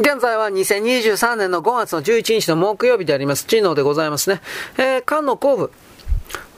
現在は2023年の5月の11日の木曜日であります。知能でございますね。えー、菅野後部。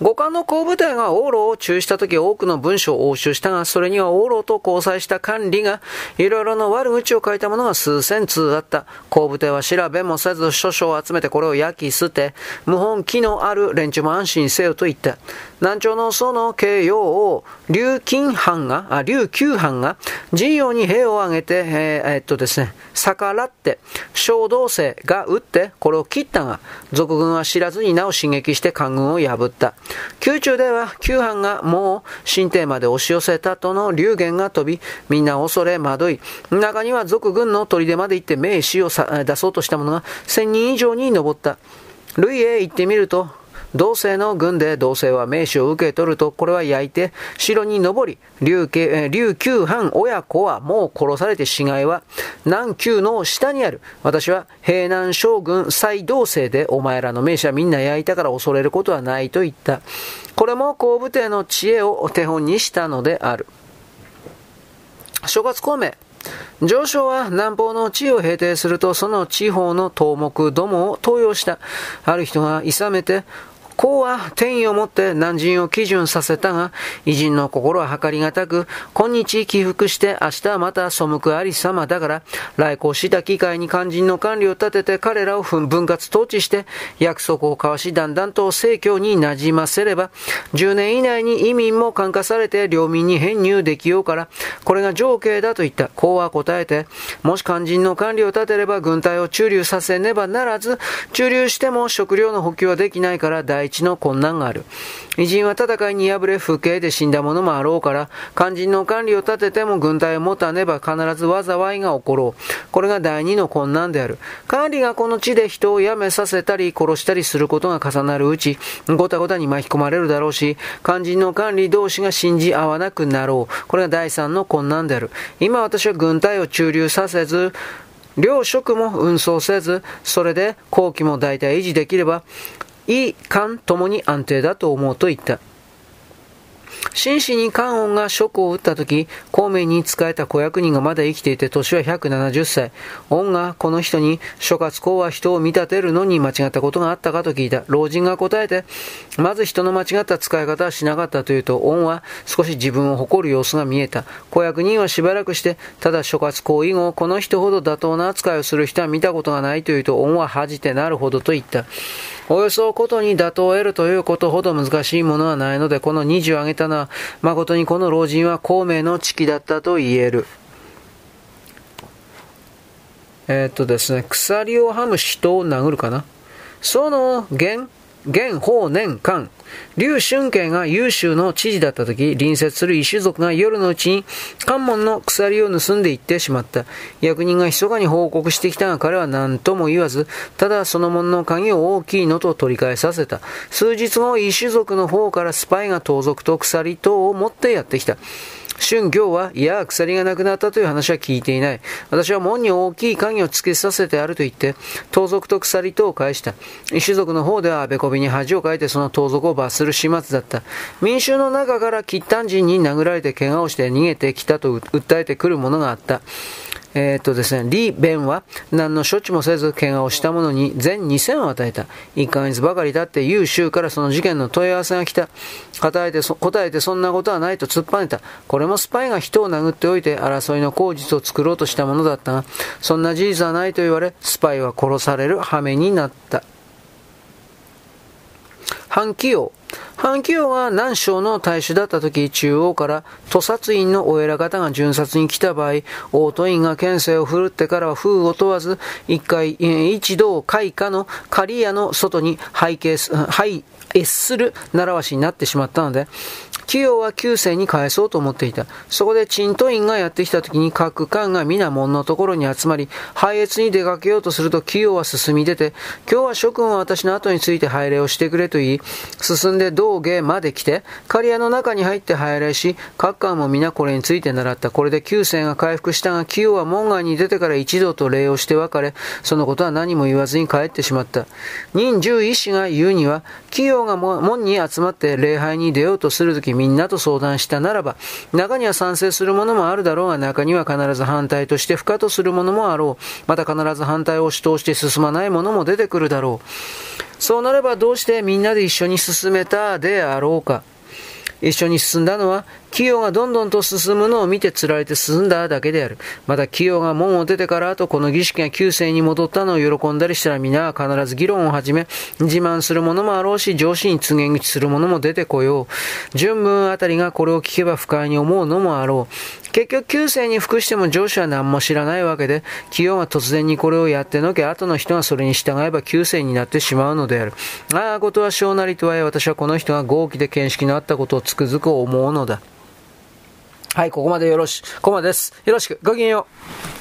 五冠の公部隊が往路を中止した時多くの文書を押収したが、それには往路と交際した管理が、いろいろの悪口を書いたものが数千通あった。公部隊は調べもせず書書を集めてこれを焼き捨て、無本気のある連中も安心せよと言った。南朝のその形容を、琉金藩が、あ、琉球藩が、陣容に兵を挙げて、えー、えー、っとですね、逆らって、小道生が撃って、これを切ったが、賊軍は知らずになお進撃して官軍を破った。宮中では、旧藩がもう神帝まで押し寄せたとの流言が飛び、みんな恐れ惑い、中には賊軍の砦まで行って名士を出そうとした者が千人以上に上った。類へ行ってみると、同性の軍で同性は名士を受け取ると、これは焼いて、城に登り、琉球藩親子はもう殺されて死骸は、南宮の下にある。私は平南将軍最同性で、お前らの名士はみんな焼いたから恐れることはないと言った。これも後部帝の知恵を手本にしたのである。諸葛孔明。上昇は南方の地位を平定すると、その地方の頭目どもを登用した。ある人が諌めて、公は天意をもって南人を基準させたが、偉人の心は計りがたく、今日起伏して明日はまた背くありさまだから、来航した機会に肝心の管理を立てて彼らを分割統治して、約束を交わしだんだんと政教に馴染ませれば、10年以内に移民も感化されて領民に編入できようから、これが情景だと言った。公は答えて、もし肝心の管理を立てれば軍隊を駐留させねばならず、駐留しても食料の補給はできないから大一の困難がある。偉人は戦いに敗れ不敬で死んだ者もあろうから、肝心の管理を立てても軍隊を持たねば必ず災いが起ころう。これが第二の困難である。管理がこの地で人を辞めさせたり殺したりすることが重なるうち、ごたごたに巻き込まれるだろうし、肝心の管理同士が信じ合わなくなろう。これが第三の困難である。今私は軍隊を駐留させず、両職も運送せず、それで後期も大体維持できれば、い官ともに安定だと思うと言った。真摯に関音が職を打った時、孔明に仕えた子役人がまだ生きていて、年は170歳。恩がこの人に、諸葛公は人を見立てるのに間違ったことがあったかと聞いた。老人が答えて、まず人の間違った使い方はしなかったというと、恩は少し自分を誇る様子が見えた。子役人はしばらくして、ただ諸葛公以後、この人ほど妥当な扱いをする人は見たことがないというと、恩は恥じてなるほどと言った。およそことに妥当を得るということほど難しいものはないので、この20を挙げたのは、誠にこの老人は孔明の知己だったと言える。えー、っとですね、鎖をはむ人を殴るかな。その原現法年間、劉春慶が優秀の知事だった時、隣接する異種族が夜のうちに関門の鎖を盗んでいってしまった。役人が密かに報告してきたが彼は何とも言わず、ただその門の鍵を大きいのと取り返させた。数日後、異種族の方からスパイが盗賊と鎖等を持ってやってきた。春行は、いや、鎖がなくなったという話は聞いていない。私は門に大きい鍵を付けさせてあると言って、盗賊と鎖とを返した。種族の方ではあべこびに恥をかいてその盗賊を罰する始末だった。民衆の中から喫短人に殴られて怪我をして逃げてきたと訴えてくるものがあった。えー、っとですね、リー・ベンは何の処置もせず怪我をした者に全2000を与えた。1ヶ月ばかり経って優秀からその事件の問い合わせが来た。答えて答えてそんなことはないと突っぱねた。これもスパイが人を殴っておいて争いの口実を作ろうとしたものだったが、そんな事実はないと言われ、スパイは殺される羽目になった。反起用。反起用は南省の大使だった時、中央から屠殺院のお偉方が巡察に来た場合、大都院が県政を振るってからは風を問わず、一回、一同開花の刈谷の外に背景、背、越する習わしになってしまったので、企業は旧世に返そうと思っていた。そこで鎮都院がやってきた時に各官が皆門のところに集まり、拝謁に出かけようとすると企業は進み出て、今日は諸君は私の後について拝礼をしてくれと言い、進んでで道芸まで来て、刈谷の中に入って拝礼し、各官も皆これについて習った。これで旧世が回復したが、企業は門外に出てから一度と礼をして別れ、そのことは何も言わずに帰ってしまった。任十一子が言うには、企業が門に集まって礼拝に出ようとするとき、みんなと相談したならば、中には賛成するものもあるだろうが、中には必ず反対として不可とするものもあろう。また必ず反対を主導して進まないものも出てくるだろう。そうなればどうしてみんなで一緒に進めたであろうか。一緒に進んだのは、企業がどんどんと進むのを見て釣られて進んだだけである。また企業が門を出てから後、この儀式が旧世に戻ったのを喜んだりしたら皆は必ず議論を始め、自慢するものもあろうし、上司に告げ口するものも出てこよう。純文あたりがこれを聞けば不快に思うのもあろう。結局、旧世に服しても上司は何も知らないわけで、企業が突然にこれをやってのけ、後の人がそれに従えば旧世になってしまうのである。ああ、ことは小なりとはいえ、私はこの人が豪気で見識のあったことをつくづく思うのだ。はい、ここまでよろし、ここまでです。よろしく、ごきげんよう。